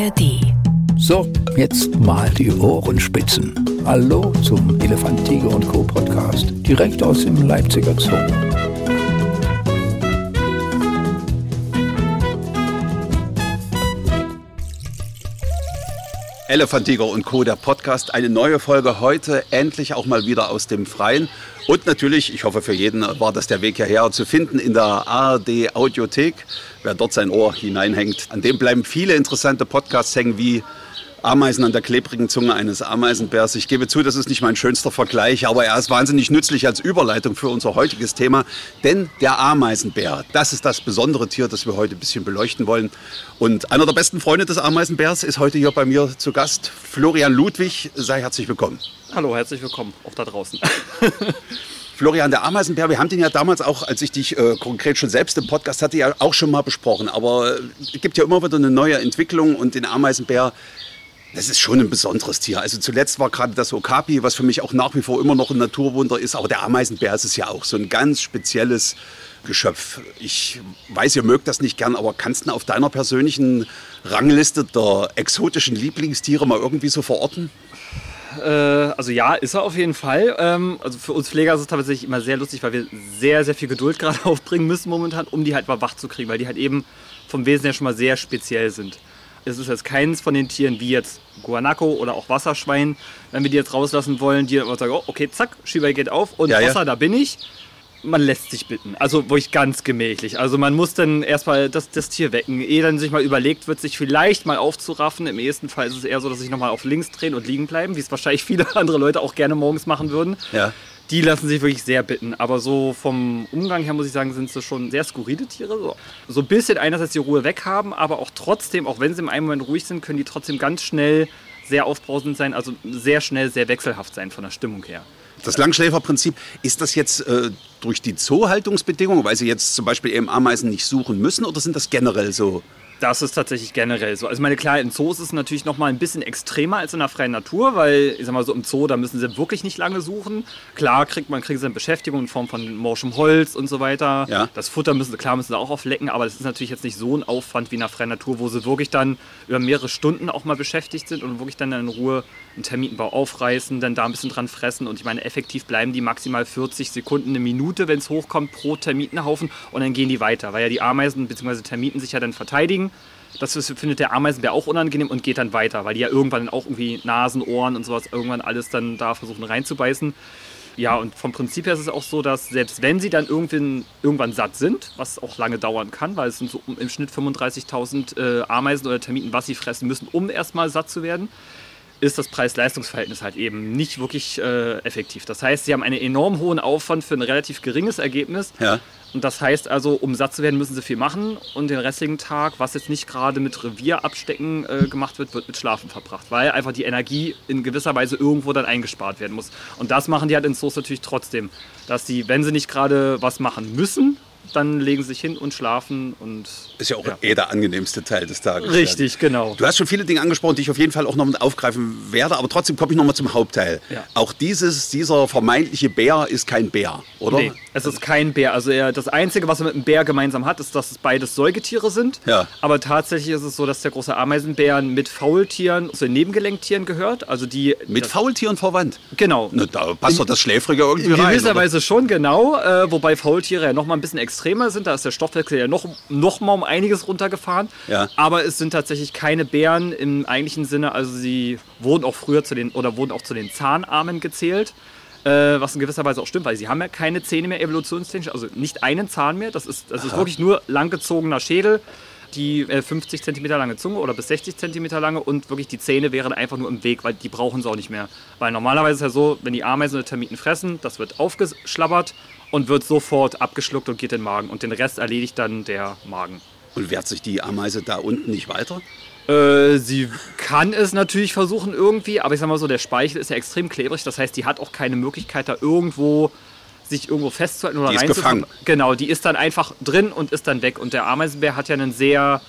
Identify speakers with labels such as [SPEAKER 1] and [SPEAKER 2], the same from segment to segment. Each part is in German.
[SPEAKER 1] ARD.
[SPEAKER 2] So, jetzt mal die Ohrenspitzen. Hallo zum Elefant, Tiger und Co. Podcast, direkt aus dem Leipziger Zoo.
[SPEAKER 3] Elefant, Tiger und Co., der Podcast. Eine neue Folge heute, endlich auch mal wieder aus dem Freien. Und natürlich, ich hoffe für jeden war das der Weg hierher, zu finden in der ARD Audiothek. Wer dort sein Ohr hineinhängt, an dem bleiben viele interessante Podcasts hängen, wie Ameisen an der klebrigen Zunge eines Ameisenbärs. Ich gebe zu, das ist nicht mein schönster Vergleich, aber er ist wahnsinnig nützlich als Überleitung für unser heutiges Thema. Denn der Ameisenbär, das ist das besondere Tier, das wir heute ein bisschen beleuchten wollen. Und einer der besten Freunde des Ameisenbärs ist heute hier bei mir zu Gast, Florian Ludwig. Sei herzlich willkommen.
[SPEAKER 4] Hallo, herzlich willkommen, auch da draußen.
[SPEAKER 3] Florian, der Ameisenbär, wir haben den ja damals auch, als ich dich äh, konkret schon selbst im Podcast hatte, ja auch schon mal besprochen. Aber äh, es gibt ja immer wieder eine neue Entwicklung und den Ameisenbär, das ist schon ein besonderes Tier. Also zuletzt war gerade das Okapi, was für mich auch nach wie vor immer noch ein Naturwunder ist. Aber der Ameisenbär ist es ja auch so ein ganz spezielles Geschöpf. Ich weiß, ihr mögt das nicht gern, aber kannst du auf deiner persönlichen Rangliste der exotischen Lieblingstiere mal irgendwie so verorten?
[SPEAKER 4] Äh, also ja, ist er auf jeden Fall. Ähm, also für uns Pfleger ist es tatsächlich immer sehr lustig, weil wir sehr, sehr viel Geduld gerade aufbringen müssen momentan, um die halt mal wach zu kriegen, weil die halt eben vom Wesen her schon mal sehr speziell sind. Es ist jetzt keins von den Tieren wie jetzt Guanaco oder auch Wasserschwein, wenn wir die jetzt rauslassen wollen, die dann sagen, oh, okay, zack, Schieber geht auf und
[SPEAKER 3] Ja, ja.
[SPEAKER 4] Wasser, da bin ich. Man lässt sich bitten. Also wirklich ganz gemächlich. Also man muss dann erstmal das, das Tier wecken, ehe dann sich mal überlegt wird, sich vielleicht mal aufzuraffen. Im ehesten Fall ist es eher so, dass sich nochmal auf links drehen und liegen bleiben, wie es wahrscheinlich viele andere Leute auch gerne morgens machen würden.
[SPEAKER 3] Ja.
[SPEAKER 4] Die lassen sich wirklich sehr bitten. Aber so vom Umgang her muss ich sagen, sind sie schon sehr skurrile Tiere. So, so ein bisschen einerseits die Ruhe weghaben, aber auch trotzdem, auch wenn sie im einen Moment ruhig sind, können die trotzdem ganz schnell sehr aufbrausend sein, also sehr schnell sehr wechselhaft sein von der Stimmung her.
[SPEAKER 3] Das Langschläferprinzip, ist das jetzt äh, durch die Zoohaltungsbedingungen, weil sie jetzt zum Beispiel eben Ameisen nicht suchen müssen oder sind das generell so?
[SPEAKER 4] Das ist tatsächlich generell so. Also meine klar, in Zoos ist es natürlich noch mal ein bisschen extremer als in der freien Natur, weil ich sag mal so im Zoo, da müssen sie wirklich nicht lange suchen. Klar kriegt man kriegen sie eine Beschäftigung in Form von morschem Holz und so weiter.
[SPEAKER 3] Ja.
[SPEAKER 4] Das Futter müssen sie klar müssen sie auch auflecken, aber das ist natürlich jetzt nicht so ein Aufwand wie in der freien Natur, wo sie wirklich dann über mehrere Stunden auch mal beschäftigt sind und wirklich dann in Ruhe einen Termitenbau aufreißen, dann da ein bisschen dran fressen und ich meine effektiv bleiben die maximal 40 Sekunden, eine Minute, wenn es hochkommt pro Termitenhaufen und dann gehen die weiter, weil ja die Ameisen bzw. Termiten sich ja dann verteidigen. Das findet der Ameisenbär auch unangenehm und geht dann weiter, weil die ja irgendwann auch irgendwie Nasen, Ohren und sowas irgendwann alles dann da versuchen reinzubeißen. Ja, und vom Prinzip her ist es auch so, dass selbst wenn sie dann irgendwann, irgendwann satt sind, was auch lange dauern kann, weil es sind so im Schnitt 35.000 äh, Ameisen oder Termiten, was sie fressen müssen, um erstmal satt zu werden, ist das Preis-Leistungs-Verhältnis halt eben nicht wirklich äh, effektiv. Das heißt, sie haben einen enorm hohen Aufwand für ein relativ geringes Ergebnis.
[SPEAKER 3] Ja.
[SPEAKER 4] Und das heißt also, um satt zu werden, müssen sie viel machen und den restlichen Tag, was jetzt nicht gerade mit Revierabstecken äh, gemacht wird, wird mit Schlafen verbracht, weil einfach die Energie in gewisser Weise irgendwo dann eingespart werden muss. Und das machen die halt in Zoos natürlich trotzdem, dass sie, wenn sie nicht gerade was machen müssen, dann legen sie sich hin und schlafen und
[SPEAKER 3] Ist ja auch
[SPEAKER 4] Ja.
[SPEAKER 3] eh der angenehmste Teil des Tages.
[SPEAKER 4] richtig, genau.
[SPEAKER 3] Du hast schon viele Dinge angesprochen, die ich auf jeden Fall auch noch mit aufgreifen werde, aber trotzdem komme ich noch mal zum Hauptteil.
[SPEAKER 4] Ja.
[SPEAKER 3] Auch dieses, dieser vermeintliche Bär ist kein Bär, oder?
[SPEAKER 4] Nee, es ist kein Bär. Also er, das Einzige, was er mit dem Bär gemeinsam hat, ist, dass es beides Säugetiere sind.
[SPEAKER 3] Ja.
[SPEAKER 4] Aber tatsächlich ist es so, dass der große Ameisenbär mit Faultieren zu den Nebengelenktieren gehört. Also die
[SPEAKER 3] Mit Faultieren verwandt.
[SPEAKER 4] Genau.
[SPEAKER 3] Na, da passt doch das Schläfrige irgendwie
[SPEAKER 4] In
[SPEAKER 3] rein.
[SPEAKER 4] gewisser
[SPEAKER 3] oder?
[SPEAKER 4] Weise schon, genau. Äh, wobei Faultiere ja noch mal ein bisschen extremer sind. Da ist der Stoffwechsel ja noch, noch mal um einiges runtergefahren.
[SPEAKER 3] Ja.
[SPEAKER 4] Aber es sind tatsächlich keine Bären im eigentlichen Sinne. Also sie wurden auch früher zu den, oder wurden auch zu den Zahnarmen gezählt. Äh, was in gewisser Weise auch stimmt, weil sie haben ja keine Zähne mehr evolutionstechnisch, also nicht einen Zahn mehr. Das ist, das ist wirklich nur langgezogener Schädel, die äh, 50 cm lange Zunge oder bis 60 cm lange und wirklich die Zähne wären einfach nur im Weg, weil die brauchen sie auch nicht mehr. Weil normalerweise ist es ja so, wenn die Ameisen oder Termiten fressen, das wird aufgeschlabbert und wird sofort abgeschluckt und geht in den Magen. Und den Rest erledigt dann der Magen.
[SPEAKER 3] Und wehrt sich die Ameise da unten nicht weiter?
[SPEAKER 4] Äh, sie kann es natürlich versuchen irgendwie, aber ich sag mal so, der Speichel ist ja extrem klebrig. Das heißt, die hat auch keine Möglichkeit, da irgendwo sich irgendwo festzuhalten oder
[SPEAKER 3] Die gefangen.
[SPEAKER 4] Genau, die ist dann einfach drin und ist dann weg. Und der Ameisenbär hat ja einen sehr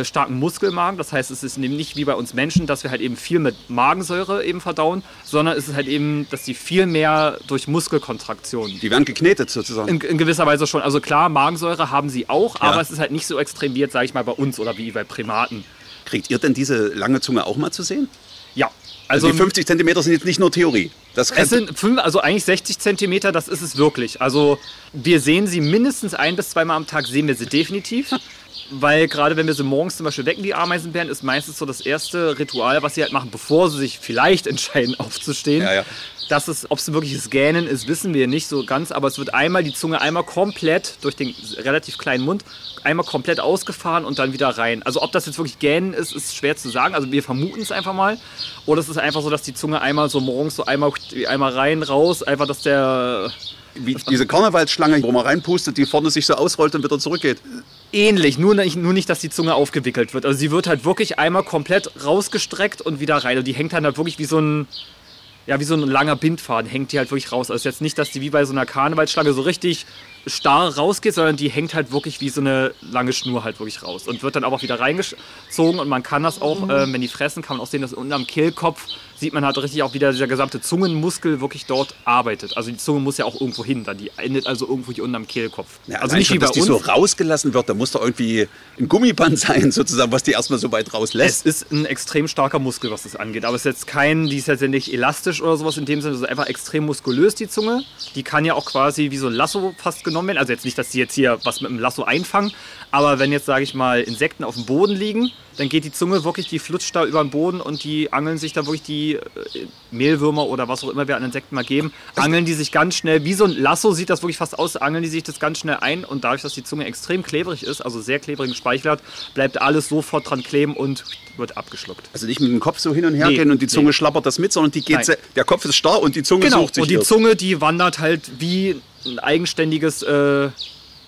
[SPEAKER 4] äh, starken Muskelmagen. Das heißt, es ist eben nicht wie bei uns Menschen, dass wir halt eben viel mit Magensäure eben verdauen, sondern es ist halt eben, dass die viel mehr durch Muskelkontraktion
[SPEAKER 3] Die werden geknetet sozusagen.
[SPEAKER 4] in, in gewisser Weise schon. Also klar, Magensäure haben sie auch,
[SPEAKER 3] Ja.
[SPEAKER 4] aber es ist halt nicht so extrem wie jetzt, sage ich mal, bei uns oder wie bei Primaten.
[SPEAKER 3] Kriegt ihr denn diese lange Zunge auch mal zu sehen?
[SPEAKER 4] Ja.
[SPEAKER 3] Also, die 50 Zentimeter sind jetzt nicht nur Theorie. Das
[SPEAKER 4] Es sind fünf, also eigentlich 60 Zentimeter, das ist es wirklich. Also wir sehen sie mindestens ein bis zweimal am Tag, sehen wir sie definitiv. Weil gerade wenn wir sie morgens zum Beispiel wecken, die Ameisenbären, ist meistens so das erste Ritual, was sie halt machen, bevor sie sich vielleicht entscheiden aufzustehen.
[SPEAKER 3] Ja, ja.
[SPEAKER 4] Das ist, ob es wirklich das Gähnen ist, wissen wir nicht so ganz, aber es wird einmal die Zunge einmal komplett durch den relativ kleinen Mund einmal komplett ausgefahren und dann wieder rein. Also ob das jetzt wirklich Gähnen ist, ist schwer zu sagen. Also wir vermuten es einfach mal. Oder es ist einfach so, dass die Zunge einmal so morgens so einmal, einmal rein, raus, einfach, dass der
[SPEAKER 3] wie diese Karnevalsschlange, wo man reinpustet, die vorne sich so ausrollt und wieder zurückgeht.
[SPEAKER 4] Ähnlich, nur nicht, nur nicht, dass die Zunge aufgewickelt wird. Also sie wird halt wirklich einmal komplett rausgestreckt und wieder rein. Und die hängt dann halt wirklich wie so ein, ja, wie so ein langer Bindfaden, hängt die halt wirklich raus. Also jetzt nicht, dass die wie bei so einer Karnevalsschlange so richtig starr rausgeht, sondern die hängt halt wirklich wie so eine lange Schnur halt wirklich raus und wird dann aber auch wieder reingezogen und man kann das auch, ähm, wenn die fressen, kann man auch sehen, dass unten am Kehlkopf sieht man halt richtig auch wieder dieser gesamte Zungenmuskel wirklich dort arbeitet. Also die Zunge muss ja auch irgendwo hin, dann die endet also irgendwo hier unten am Kehlkopf.
[SPEAKER 3] Ja,
[SPEAKER 4] also
[SPEAKER 3] allein
[SPEAKER 4] nicht
[SPEAKER 3] schon,
[SPEAKER 4] wie bei
[SPEAKER 3] dass die
[SPEAKER 4] uns.
[SPEAKER 3] so rausgelassen wird, da muss da irgendwie ein Gummiband sein, sozusagen, was die erstmal so weit
[SPEAKER 4] Es
[SPEAKER 3] rauslässt.
[SPEAKER 4] ist ein extrem starker Muskel, was das angeht. Aber es ist jetzt kein, die ist jetzt ja nicht elastisch oder sowas in dem Sinne, sondern einfach extrem muskulös, die Zunge. Die kann ja auch quasi wie so ein Lasso fast genommen werden. Also jetzt nicht, dass die jetzt hier was mit einem Lasso einfangen, aber wenn jetzt, sage ich mal, Insekten auf dem Boden liegen, dann geht die Zunge wirklich, die flutscht da über den Boden und die angeln sich da wirklich die äh, Mehlwürmer oder was auch immer wir an Insekten mal geben, angeln die sich ganz schnell, wie so ein Lasso sieht das wirklich fast aus, angeln die sich das ganz schnell ein und dadurch, dass die Zunge extrem klebrig ist, also sehr klebrigen Speichel hat, bleibt alles sofort dran kleben und wird abgeschluckt.
[SPEAKER 3] Also nicht mit dem Kopf so hin und her
[SPEAKER 4] Nee,
[SPEAKER 3] gehen und die Zunge
[SPEAKER 4] nee.
[SPEAKER 3] schlappert das mit, sondern die geht,
[SPEAKER 4] Nein.
[SPEAKER 3] der Kopf ist starr und die Zunge
[SPEAKER 4] Genau,
[SPEAKER 3] sucht sich
[SPEAKER 4] und die
[SPEAKER 3] ihrs.
[SPEAKER 4] Zunge, die wandert halt wie ein eigenständiges äh,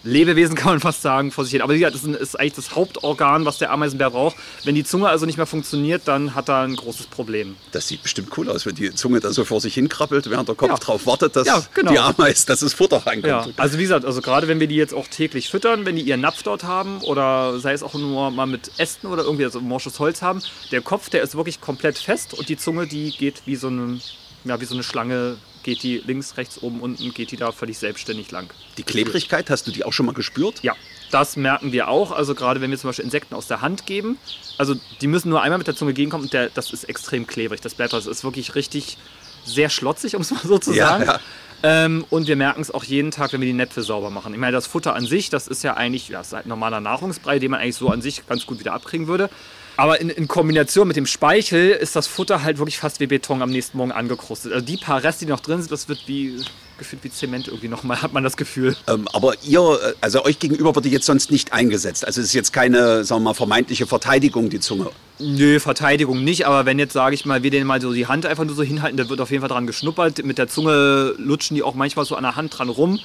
[SPEAKER 4] Lebewesen, kann man fast sagen, vor sich hin. Aber wie gesagt, das ist, ein- eigentlich das Hauptorgan, was der Ameisenbär braucht. Wenn die Zunge also nicht mehr funktioniert, dann hat er ein großes Problem.
[SPEAKER 3] Das sieht bestimmt cool aus, wenn die Zunge da so vor sich hin krabbelt, während der Kopf
[SPEAKER 4] Ja.
[SPEAKER 3] drauf wartet, dass
[SPEAKER 4] Ja, genau.
[SPEAKER 3] die Ameise, dass das Futter reinkommt.
[SPEAKER 4] Ja, also wie gesagt, also gerade wenn wir die jetzt auch täglich füttern, wenn die ihren Napf dort haben oder sei es auch nur mal mit Ästen oder irgendwie also morsches Holz haben, der Kopf, der ist wirklich komplett fest und die Zunge, die geht wie so eine, ja, wie so eine Schlange, geht die links, rechts, oben, unten, geht die da völlig selbstständig lang.
[SPEAKER 3] Die Klebrigkeit, hast du die auch schon mal gespürt?
[SPEAKER 4] Ja, das merken wir auch. Also gerade wenn wir zum Beispiel Insekten aus der Hand geben, also die müssen nur einmal mit der Zunge gegenkommen und der, das ist extrem klebrig. Das das ist wirklich richtig sehr schlotzig, um es mal so zu
[SPEAKER 3] Ja,
[SPEAKER 4] sagen.
[SPEAKER 3] ja.
[SPEAKER 4] Ähm, und wir merken es auch jeden Tag, wenn wir die Näpfe sauber machen. Ich meine, das Futter an sich, das ist ja eigentlich ja, ist halt normaler Nahrungsbrei, den man eigentlich so an sich ganz gut wieder abkriegen würde. Aber in, in Kombination mit dem Speichel ist das Futter halt wirklich fast wie Beton am nächsten Morgen angekrustet. Also die paar Reste, die noch drin sind, das wird wie gefühlt wie Zement irgendwie nochmal, hat man das Gefühl.
[SPEAKER 3] Ähm, aber ihr, äh, also euch gegenüber wird die jetzt sonst nicht eingesetzt. Also es ist jetzt keine, sagen wir mal, vermeintliche Verteidigung, die Zunge.
[SPEAKER 4] Nö, Verteidigung nicht, aber wenn jetzt, sage ich mal, wir den mal so die Hand einfach nur so hinhalten, da wird auf jeden Fall dran geschnuppert. Mit der Zunge lutschen die auch manchmal so an der Hand dran rum.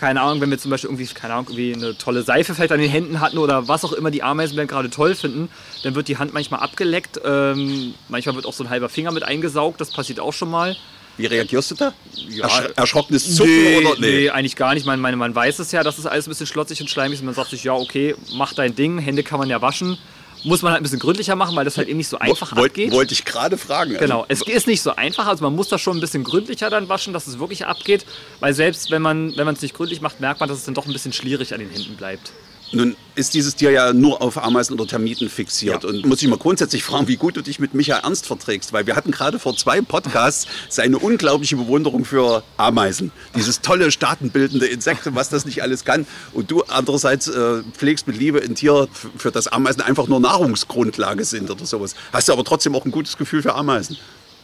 [SPEAKER 4] Keine Ahnung, wenn wir zum Beispiel irgendwie, keine Ahnung, irgendwie eine tolle Seife vielleicht an den Händen hatten oder was auch immer die Ameisenbären gerade toll finden, dann wird die Hand manchmal abgeleckt. Ähm, manchmal wird auch so ein halber Finger mit eingesaugt, das passiert auch schon mal.
[SPEAKER 3] Wie reagierst du da?
[SPEAKER 4] Ja.
[SPEAKER 3] Ersch erschrockenes Zucken
[SPEAKER 4] nee,
[SPEAKER 3] oder?
[SPEAKER 4] nee, eigentlich gar nicht. Man, man, man weiß es ja, dass es alles ein bisschen schlotzig und schleimig ist. Man sagt sich, ja, okay, mach dein Ding, Hände kann man ja waschen. Muss man halt ein bisschen gründlicher machen, weil das halt eben nicht so einfach
[SPEAKER 3] Wollt-
[SPEAKER 4] abgeht.
[SPEAKER 3] Wollte ich gerade fragen. Also,
[SPEAKER 4] Genau, es ist nicht so einfach, also man muss das schon ein bisschen gründlicher dann waschen, dass es wirklich abgeht, weil selbst wenn man wenn man es nicht gründlich macht, merkt man, dass es dann doch ein bisschen schwierig an den Händen bleibt.
[SPEAKER 3] Nun ist dieses Tier ja nur auf Ameisen oder Termiten fixiert.
[SPEAKER 4] Ja.
[SPEAKER 3] Und muss ich mal grundsätzlich fragen, wie gut du dich mit Michael Ernst verträgst. Weil wir hatten gerade vor zwei Podcasts seine unglaubliche Bewunderung für Ameisen. Dieses tolle staatenbildende Insekt was das nicht alles kann. Und du andererseits äh, pflegst mit Liebe ein Tier, für das Ameisen einfach nur Nahrungsgrundlage sind oder sowas. Hast du aber trotzdem auch ein gutes Gefühl für Ameisen.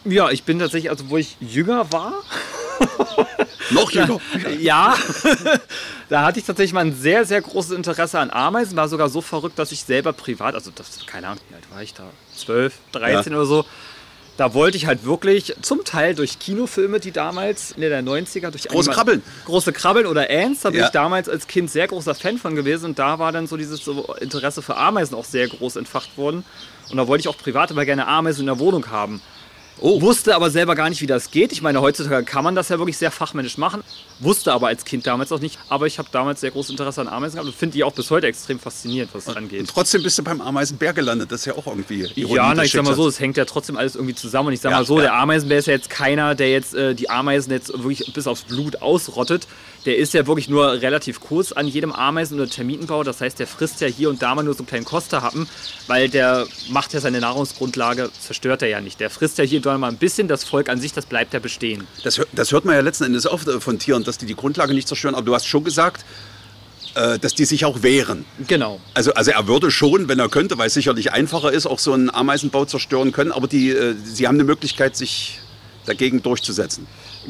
[SPEAKER 4] Ja, ich bin tatsächlich, also wo ich jünger war,
[SPEAKER 3] Noch jünger.
[SPEAKER 4] ja, da hatte ich tatsächlich mal ein sehr, sehr großes Interesse an Ameisen. War sogar so verrückt, dass ich selber privat, also das, keine Ahnung, wie alt war ich da? 12, 13
[SPEAKER 3] Ja.
[SPEAKER 4] oder so. Da wollte ich halt wirklich, zum Teil durch Kinofilme, die damals in der 90er, durch
[SPEAKER 3] Große
[SPEAKER 4] Anima-
[SPEAKER 3] Krabbeln.
[SPEAKER 4] Große Krabbeln oder Ants, da bin
[SPEAKER 3] Ja.
[SPEAKER 4] ich damals als Kind sehr großer Fan von gewesen und da war dann so dieses so Interesse für Ameisen auch sehr groß entfacht worden. Und da wollte ich auch privat immer gerne Ameisen in der Wohnung haben.
[SPEAKER 3] Oh.
[SPEAKER 4] Wusste aber selber gar nicht, wie das geht. Ich meine, heutzutage kann man das ja wirklich sehr fachmännisch machen. Wusste aber als Kind damals auch nicht. Aber ich habe damals sehr großes Interesse an Ameisen gehabt und finde die auch bis heute extrem faszinierend, was das
[SPEAKER 3] Und
[SPEAKER 4] angeht.
[SPEAKER 3] trotzdem bist du beim Ameisenbär gelandet. Das ist ja auch irgendwie.
[SPEAKER 4] Ja, na, ich sag mal so, es hängt ja trotzdem alles irgendwie zusammen. Und ich sag
[SPEAKER 3] Ja,
[SPEAKER 4] mal so,
[SPEAKER 3] ja.
[SPEAKER 4] der Ameisenbär ist ja jetzt keiner, der jetzt äh, die Ameisen jetzt wirklich bis aufs Blut ausrottet. Der ist ja wirklich nur relativ kurz an jedem Ameisen- oder Termitenbau. Das heißt, der frisst ja hier und da mal nur so einen kleinen Kosterhappen, weil der macht ja seine Nahrungsgrundlage, zerstört er ja nicht. Der frisst ja hier und da mal ein bisschen, das Volk an sich, das bleibt ja bestehen.
[SPEAKER 3] Das, das hört man ja letzten Endes oft äh, von Tieren, dass die die Grundlage nicht zerstören. Aber du hast schon gesagt, äh, dass die sich auch wehren.
[SPEAKER 4] Genau.
[SPEAKER 3] Also, also er würde schon, wenn er könnte, weil es sicherlich einfacher ist, auch so einen Ameisenbau zerstören können. Aber die, äh, sie haben eine Möglichkeit, sich dagegen durchzusetzen.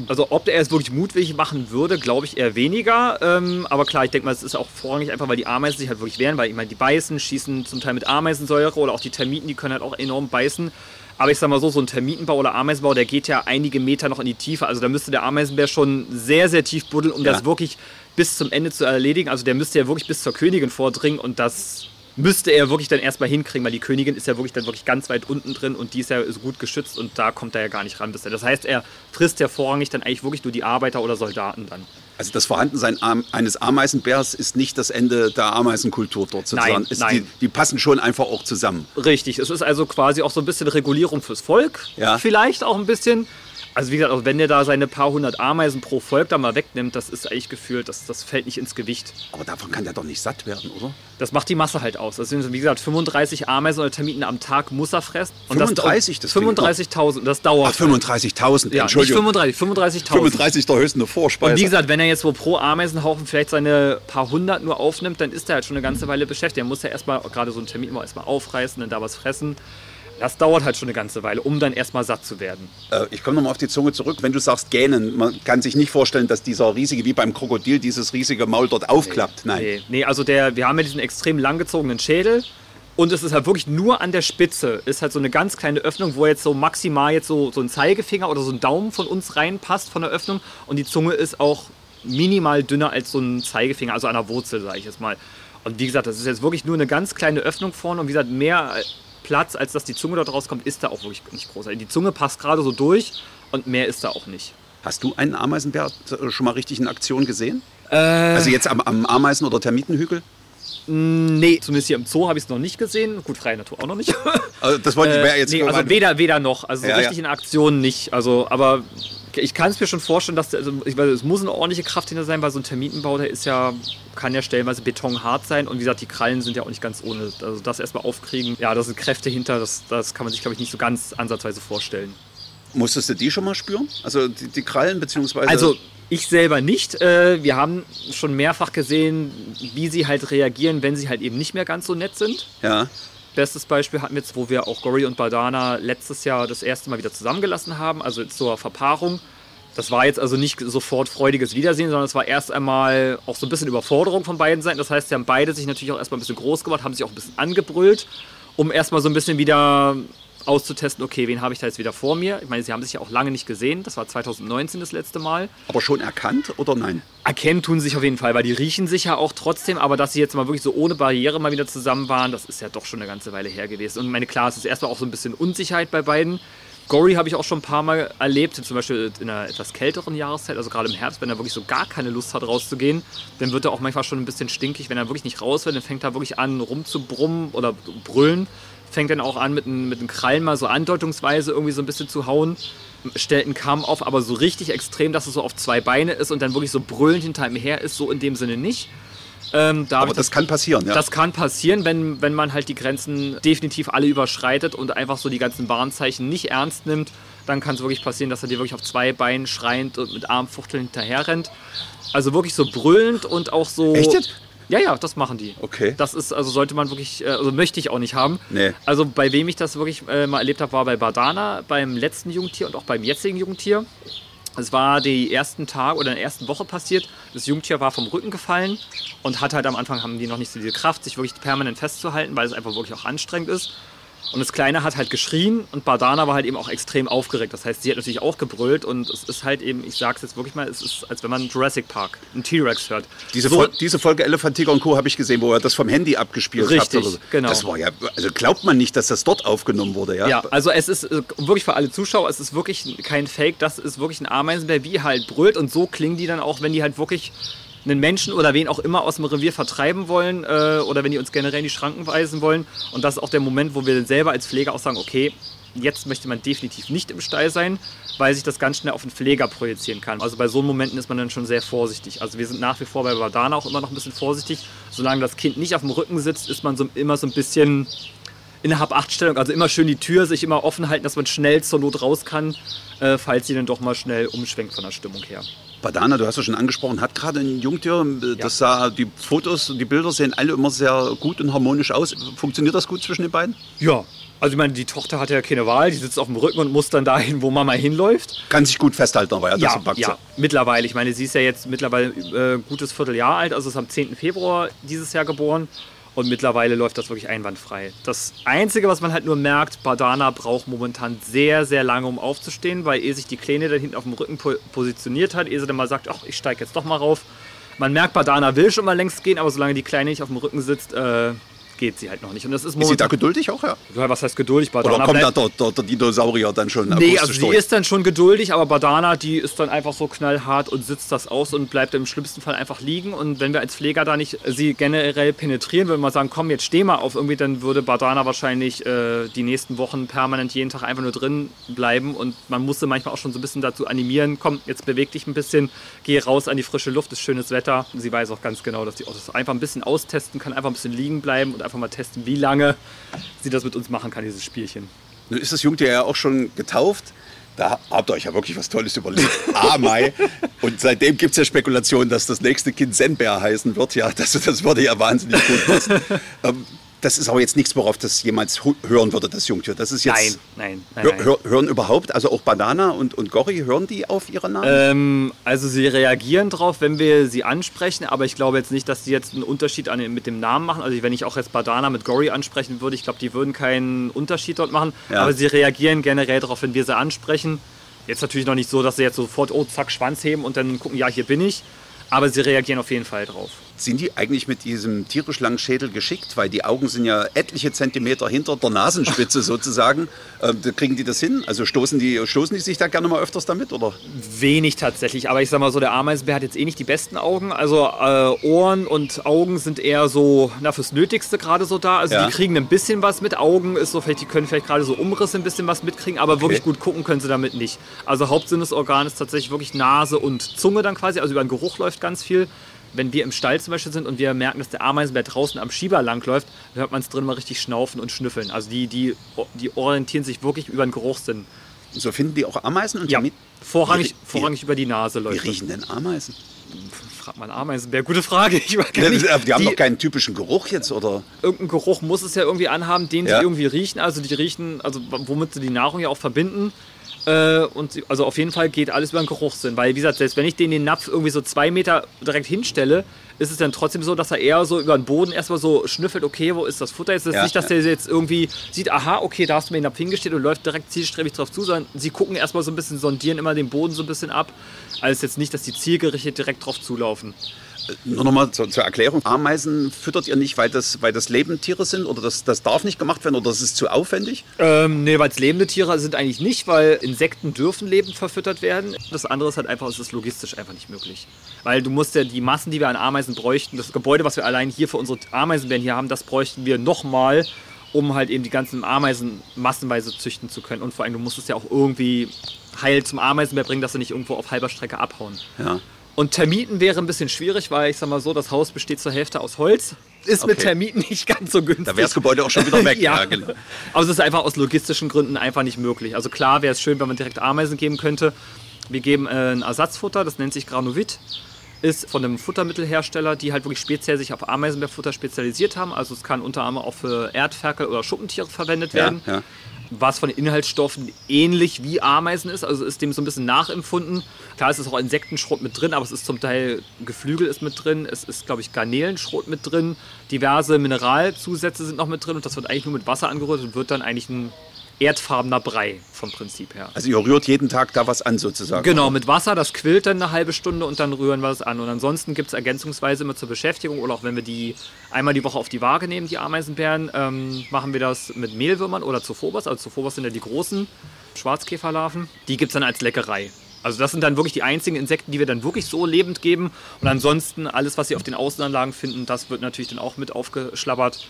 [SPEAKER 4] Also ob er es wirklich mutwillig machen würde, glaube ich eher weniger. Ähm, aber klar, ich denke mal, es ist auch vorrangig einfach, weil die Ameisen sich halt wirklich wehren, weil ich meine, die beißen, schießen zum Teil mit Ameisensäure oder auch die Termiten, die können halt auch enorm beißen. Aber ich sag mal so, so ein Termitenbau oder Ameisenbau, der geht ja einige Meter noch in die Tiefe. Also da müsste der Ameisenbär schon sehr, sehr tief buddeln, um
[SPEAKER 3] Ja.
[SPEAKER 4] das wirklich bis zum Ende zu erledigen. Also der müsste ja wirklich bis zur Königin vordringen und das müsste er wirklich dann erstmal hinkriegen, weil die Königin ist ja wirklich dann wirklich ganz weit unten drin und die ist ja so gut geschützt und da kommt er ja gar nicht ran bisher. Das heißt, er frisst ja vorrangig dann eigentlich wirklich nur die Arbeiter oder Soldaten dann.
[SPEAKER 3] Also das Vorhandensein eines Ameisenbärs ist nicht das Ende der Ameisenkultur dort sozusagen.
[SPEAKER 4] Nein, nein.
[SPEAKER 3] Die, die passen schon einfach auch zusammen.
[SPEAKER 4] Richtig, es ist also quasi auch so ein bisschen Regulierung fürs Volk.
[SPEAKER 3] Ja.
[SPEAKER 4] Vielleicht auch ein bisschen. Also wie gesagt, auch wenn der da seine paar hundert Ameisen pro Volk da mal wegnimmt, das ist eigentlich gefühlt, das, das fällt nicht ins Gewicht.
[SPEAKER 3] Aber davon kann der doch nicht satt werden, oder?
[SPEAKER 4] Das macht die Masse halt aus. Das sind, wie gesagt, 35 Ameisen oder Termiten am Tag muss er fressen.
[SPEAKER 3] 35, das klingt
[SPEAKER 4] 35.000, das dauert.
[SPEAKER 3] Ach, 35.000,
[SPEAKER 4] ja, nicht
[SPEAKER 3] Entschuldigung.
[SPEAKER 4] 35, 35.000.
[SPEAKER 3] 35 ist doch höchstens eine Vorspeise.
[SPEAKER 4] Und wie gesagt, wenn er jetzt so pro Ameisenhaufen vielleicht seine paar hundert nur aufnimmt, dann ist er halt schon eine ganze Weile beschäftigt. Er muss ja erstmal, gerade so ein Termin mal erstmal aufreißen, dann da was fressen. Das dauert halt schon eine ganze Weile, um dann erstmal satt zu werden.
[SPEAKER 3] Äh, Ich komme nochmal auf die Zunge zurück. Wenn du sagst gähnen, man kann sich nicht vorstellen, dass dieser riesige, wie beim Krokodil, dieses riesige Maul dort aufklappt. Nein.
[SPEAKER 4] Nee, nee, also der, wir haben ja diesen extrem langgezogenen Schädel. Und es ist halt wirklich nur an der Spitze, ist halt so eine ganz kleine Öffnung, wo jetzt so maximal jetzt so, so ein Zeigefinger oder so ein Daumen von uns reinpasst von der Öffnung. Und die Zunge ist auch minimal dünner als so ein Zeigefinger, also an der Wurzel, sage ich jetzt mal. Und wie gesagt, das ist jetzt wirklich nur eine ganz kleine Öffnung vorne. Und wie gesagt, mehr Platz, als dass die Zunge dort rauskommt, ist da auch wirklich nicht groß. Die Zunge passt gerade so durch und mehr ist da auch nicht.
[SPEAKER 3] Hast du einen Ameisenbär äh, schon mal richtig in Aktion gesehen?
[SPEAKER 4] Äh.
[SPEAKER 3] Also jetzt am, am Ameisen- oder Termitenhügel?
[SPEAKER 4] Nee, zumindest hier im Zoo habe ich es noch nicht gesehen. Gut, freie Natur auch noch nicht.
[SPEAKER 3] Also das wollte ich
[SPEAKER 4] Äh,
[SPEAKER 3] jetzt
[SPEAKER 4] nee, also weder, weder noch. Also so
[SPEAKER 3] Ja,
[SPEAKER 4] richtig
[SPEAKER 3] ja.
[SPEAKER 4] in Aktion nicht. Also, aber ich kann es mir schon vorstellen, dass also ich weiß, es muss eine ordentliche Kraft hinter sein, weil so ein Termitenbau, der ist ja, kann ja stellenweise betonhart sein und wie gesagt, die Krallen sind ja auch nicht ganz ohne. Also das erstmal aufkriegen, ja, da sind Kräfte hinter, das, das kann man sich, glaube ich, nicht so ganz ansatzweise vorstellen.
[SPEAKER 3] Musstest du die schon mal spüren? Also die, die Krallen beziehungsweise...
[SPEAKER 4] Also ich selber nicht. Äh, wir haben schon mehrfach gesehen, wie sie halt reagieren, wenn sie halt eben nicht mehr ganz so nett sind.
[SPEAKER 3] ja.
[SPEAKER 4] Bestes Beispiel hatten wir jetzt, wo wir auch Gory und Badana letztes Jahr das erste Mal wieder zusammengelassen haben, also zur Verpaarung. Das war jetzt also nicht sofort freudiges Wiedersehen, sondern es war erst einmal auch so ein bisschen Überforderung von beiden Seiten. Das heißt, sie haben beide sich natürlich auch erstmal ein bisschen groß gemacht, haben sich auch ein bisschen angebrüllt, um erstmal so ein bisschen wieder auszutesten, okay, wen habe ich da jetzt wieder vor mir? Ich meine, sie haben sich ja auch lange nicht gesehen. Das war 2019 das letzte Mal.
[SPEAKER 3] Aber schon erkannt oder nein?
[SPEAKER 4] Erkennen tun sie sich auf jeden Fall, weil die riechen sich ja auch trotzdem, aber dass sie jetzt mal wirklich so ohne Barriere mal wieder zusammen waren, das ist ja doch schon eine ganze Weile her gewesen. Und meine, klar, es ist erstmal auch so ein bisschen Unsicherheit bei beiden. Gory habe ich auch schon ein paar Mal erlebt, zum Beispiel in einer etwas kälteren Jahreszeit, also gerade im Herbst, wenn er wirklich so gar keine Lust hat rauszugehen, dann wird er auch manchmal schon ein bisschen stinkig. Wenn er wirklich nicht raus will, dann fängt er wirklich an rumzubrummen oder brüllen, fängt dann auch an mit den, mit den Krallen mal so andeutungsweise irgendwie so ein bisschen zu hauen stellt einen Kamm auf, aber so richtig extrem, dass es so auf zwei Beine ist und dann wirklich so brüllend hinter ihm her ist, so in dem Sinne nicht. Ähm, da
[SPEAKER 3] Aber
[SPEAKER 4] ich
[SPEAKER 3] das kann passieren, ja.
[SPEAKER 4] das kann passieren, wenn, wenn man halt die Grenzen definitiv alle überschreitet und einfach so die ganzen Warnzeichen nicht ernst nimmt. Dann kann es wirklich passieren, dass er dir wirklich auf zwei Beinen schreiend und mit Armfuchteln hinterher rennt. Also wirklich so brüllend und auch so.
[SPEAKER 3] Echt jetzt?
[SPEAKER 4] Ja, ja, das machen die.
[SPEAKER 3] Okay.
[SPEAKER 4] Das ist, also sollte man wirklich, äh, also möchte ich auch nicht haben.
[SPEAKER 3] Nee.
[SPEAKER 4] Also bei wem ich das wirklich äh, mal erlebt habe, war bei Badana, beim letzten Jungtier und auch beim jetzigen Jungtier. Es war die ersten Tage oder in der ersten Woche passiert. Das Jungtier war vom Rücken gefallen und hat halt am Anfang haben die noch nicht so diese Kraft, sich wirklich permanent festzuhalten, weil es einfach wirklich auch anstrengend ist. Und das Kleine hat halt geschrien und Badana war halt eben auch extrem aufgeregt. Das heißt, sie hat natürlich auch gebrüllt und es ist halt eben, ich sag's jetzt wirklich mal, es ist, als wenn man Jurassic Park, einen T-Rex hört.
[SPEAKER 3] Diese,
[SPEAKER 4] So-
[SPEAKER 3] Fol diese Folge Elephant, Tiger und Co. habe ich gesehen, wo er das vom Handy abgespielt
[SPEAKER 4] Richtig,
[SPEAKER 3] hat. oder so.
[SPEAKER 4] genau.
[SPEAKER 3] Das war ja, also glaubt man nicht, dass das dort aufgenommen wurde, ja?
[SPEAKER 4] Ja, also es ist äh, wirklich für alle Zuschauer, es ist wirklich kein Fake, das ist wirklich ein Ameisenbär, wie halt brüllt und so klingen die dann auch, wenn die halt wirklich einen Menschen oder wen auch immer aus dem Revier vertreiben wollen äh, oder wenn die uns generell in die Schranken weisen wollen. Und das ist auch der Moment, wo wir selber als Pfleger auch sagen, okay, jetzt möchte man definitiv nicht im Stall sein, weil sich das ganz schnell auf den Pfleger projizieren kann. Also bei so Momenten ist man dann schon sehr vorsichtig. Also wir sind nach wie vor bei Badana auch immer noch ein bisschen vorsichtig. Solange das Kind nicht auf dem Rücken sitzt, ist man so, immer so ein bisschen in der Hab-8-Stellung. Also immer schön die Tür sich immer offen halten, dass man schnell zur Not raus kann, äh, falls sie dann doch mal schnell umschwenkt von der Stimmung her.
[SPEAKER 3] Badana, du hast ja schon angesprochen, hat gerade ein Jungtier. Das sah, die Fotos, die Bilder sehen alle immer sehr gut und harmonisch aus. Funktioniert das gut zwischen den beiden?
[SPEAKER 4] Ja, also ich meine, die Tochter hat ja keine Wahl, die sitzt auf dem Rücken und muss dann dahin, wo Mama hinläuft.
[SPEAKER 3] Kann sich gut festhalten, aber ja,
[SPEAKER 4] ja, ja mittlerweile. Ich meine, sie ist ja jetzt mittlerweile äh, gutes Vierteljahr alt, also ist am 10. Februar dieses Jahr geboren. Und mittlerweile läuft das wirklich einwandfrei. Das Einzige, was man halt nur merkt, Badana braucht momentan sehr, sehr lange, um aufzustehen, weil ehe sich die Kleine da hinten auf dem Rücken po positioniert hat, ehe sie dann mal sagt, ach, ich steige jetzt doch mal rauf. Man merkt, Badana will schon mal längst gehen, aber solange die Kleine nicht auf dem Rücken sitzt, äh, geht sie halt noch nicht. Und das ist,
[SPEAKER 3] ist sie da geduldig auch, ja?
[SPEAKER 4] ja was heißt geduldig?
[SPEAKER 3] Badana Oder kommt da der, der, der, Dinosaurier dann schon
[SPEAKER 4] Nee, also sie ist dann schon geduldig, aber Badana, die ist dann einfach so knallhart und sitzt das aus und bleibt im schlimmsten Fall einfach liegen. Und wenn wir als Pfleger da nicht sie generell penetrieren, würden wir sagen, komm, jetzt steh mal auf, irgendwie, dann würde Badana wahrscheinlich äh, die nächsten Wochen permanent jeden Tag einfach nur drin bleiben. Und man musste manchmal auch schon so ein bisschen dazu animieren, komm, jetzt beweg dich ein bisschen, geh raus an die frische Luft, ist schönes Wetter. Sie weiß auch ganz genau, dass sie auch das einfach ein bisschen austesten kann, einfach ein bisschen liegen bleiben und einfach mal testen, wie lange sie das mit uns machen kann, dieses Spielchen.
[SPEAKER 3] Nun ist das Jungtier ja auch schon getauft. Da habt ihr euch ja wirklich was Tolles überlegt. Amai. Und seitdem gibt es ja Spekulationen, dass das nächste Kind Zenbär heißen wird. Ja, das, das würde ja wahnsinnig gut passen. Ähm, das ist aber jetzt nichts, worauf das jemals hören würde, das Jungtier. Das ist jetzt.
[SPEAKER 4] Nein, nein, nein.
[SPEAKER 3] Hör, hören überhaupt, also auch Banana und, und Gori, hören die auf ihre Namen?
[SPEAKER 4] Ähm, also sie reagieren drauf, wenn wir sie ansprechen, aber ich glaube jetzt nicht, dass sie jetzt einen Unterschied an, mit dem Namen machen. Also wenn ich auch jetzt Badana mit Gori ansprechen würde, ich glaube, die würden keinen Unterschied dort machen. Ja. Aber sie reagieren generell darauf, wenn wir sie ansprechen. Jetzt natürlich noch nicht so, dass sie jetzt sofort, oh, zack, Schwanz heben und dann gucken, ja, hier bin ich. Aber sie reagieren auf jeden Fall drauf.
[SPEAKER 3] Sind die eigentlich mit diesem tierisch langen Schädel geschickt? Weil die Augen sind ja etliche Zentimeter hinter der Nasenspitze sozusagen. Ähm, kriegen die das hin? Also stoßen die, stoßen die sich da gerne mal öfters damit? Oder?
[SPEAKER 4] Wenig tatsächlich. Aber ich sag mal so, der Ameisenbär hat jetzt eh nicht die besten Augen. Also äh, Ohren und Augen sind eher so na, fürs Nötigste gerade so da. Also ja. die kriegen ein bisschen was mit. Augen ist so, vielleicht, die können vielleicht gerade so Umrisse ein bisschen was mitkriegen, aber okay. wirklich gut gucken können sie damit nicht. Also Hauptsinnesorgan ist tatsächlich wirklich Nase und Zunge dann quasi. Also über den Geruch läuft ganz viel wenn wir im Stall zum Beispiel sind und wir merken, dass der Ameisenbär draußen am Schieber langläuft, dann hört man es drin mal richtig schnaufen und schnüffeln. Also die, die, die orientieren sich wirklich über den Geruchssinn.
[SPEAKER 3] So finden die auch Ameisen und
[SPEAKER 4] ja, vorrangig, vorrangig über die Nase
[SPEAKER 3] läuft. Wie riechen denn Ameisen?
[SPEAKER 4] Fragt man Ameisenbär, gute Frage. Ich
[SPEAKER 3] nicht, die haben die, doch keinen typischen Geruch jetzt, oder?
[SPEAKER 4] Irgendeinen Geruch muss es ja irgendwie anhaben, den ja. sie irgendwie riechen. Also die riechen, also womit sie die Nahrung ja auch verbinden. Äh, und also auf jeden Fall geht alles über den Geruchssinn. Weil, wie gesagt, selbst wenn ich den, den Napf irgendwie so zwei Meter direkt hinstelle, ist es dann trotzdem so, dass er eher so über den Boden erstmal so schnüffelt, okay, wo ist das Futter jetzt? Das ist ja, nicht, dass der jetzt irgendwie sieht, aha, okay, da hast du mir den Napf hingestellt und läuft direkt zielstrebig drauf zu, sondern sie gucken erstmal so ein bisschen, sondieren immer den Boden so ein bisschen ab. Also jetzt nicht, dass die zielgerichtet direkt drauf zulaufen.
[SPEAKER 3] Nur nochmal zur, zur, Erklärung. Ameisen füttert ihr nicht, weil das, weil das lebende Tiere sind oder das, das darf nicht gemacht werden oder das ist zu aufwendig?
[SPEAKER 4] Ähm, nee, weil es lebende Tiere sind eigentlich nicht, weil Insekten dürfen lebend verfüttert werden. Das andere ist halt einfach, es ist logistisch einfach nicht möglich. Weil du musst ja die Massen, die wir an Ameisen bräuchten, das Gebäude, was wir allein hier für unsere Ameisenbären hier haben, das bräuchten wir nochmal, um halt eben die ganzen Ameisen massenweise züchten zu können. Und vor allem, du musst es ja auch irgendwie heil zum Ameisenbär bringen, dass sie nicht irgendwo auf halber Strecke abhauen.
[SPEAKER 3] Ja.
[SPEAKER 4] Und Termiten wäre ein bisschen schwierig, weil ich sag mal so, das Haus besteht zur Hälfte aus Holz. Ist okay. mit Termiten nicht ganz so günstig.
[SPEAKER 3] Da wäre das Gebäude auch schon wieder weg.
[SPEAKER 4] ja. ja, genau. Aber es ist einfach aus logistischen Gründen einfach nicht möglich. Also klar wäre es schön, wenn man direkt Ameisen geben könnte. Wir geben äh, ein Ersatzfutter, das nennt sich Granovit. Ist von einem Futtermittelhersteller, die halt wirklich speziell sich auf Ameisenbärfutter spezialisiert haben. Also es kann unter anderem auch für Erdferkel oder Schuppentiere verwendet werden.
[SPEAKER 3] Ja, ja
[SPEAKER 4] was von den Inhaltsstoffen ähnlich wie Ameisen ist, also ist dem so ein bisschen nachempfunden. Klar, es ist auch Insektenschrot mit drin, aber es ist zum Teil Geflügel ist mit drin, es ist, glaube ich, Garnelenschrot mit drin, diverse Mineralzusätze sind noch mit drin und das wird eigentlich nur mit Wasser angerührt und wird dann eigentlich ein erdfarbener Brei vom Prinzip her.
[SPEAKER 3] Also ihr rührt jeden Tag da was an sozusagen?
[SPEAKER 4] Genau, mit Wasser, das quillt dann eine halbe Stunde und dann rühren wir es an. Und ansonsten gibt es ergänzungsweise immer zur Beschäftigung oder auch wenn wir die einmal die Woche auf die Waage nehmen, die Ameisenbären, ähm, machen wir das mit Mehlwürmern oder Zophobos. Also Zophobos sind ja die großen Schwarzkäferlarven. Die gibt es dann als Leckerei. Also das sind dann wirklich die einzigen Insekten, die wir dann wirklich so lebend geben. Und ansonsten alles, was sie auf den Außenanlagen finden, das wird natürlich dann auch mit aufgeschlabbert.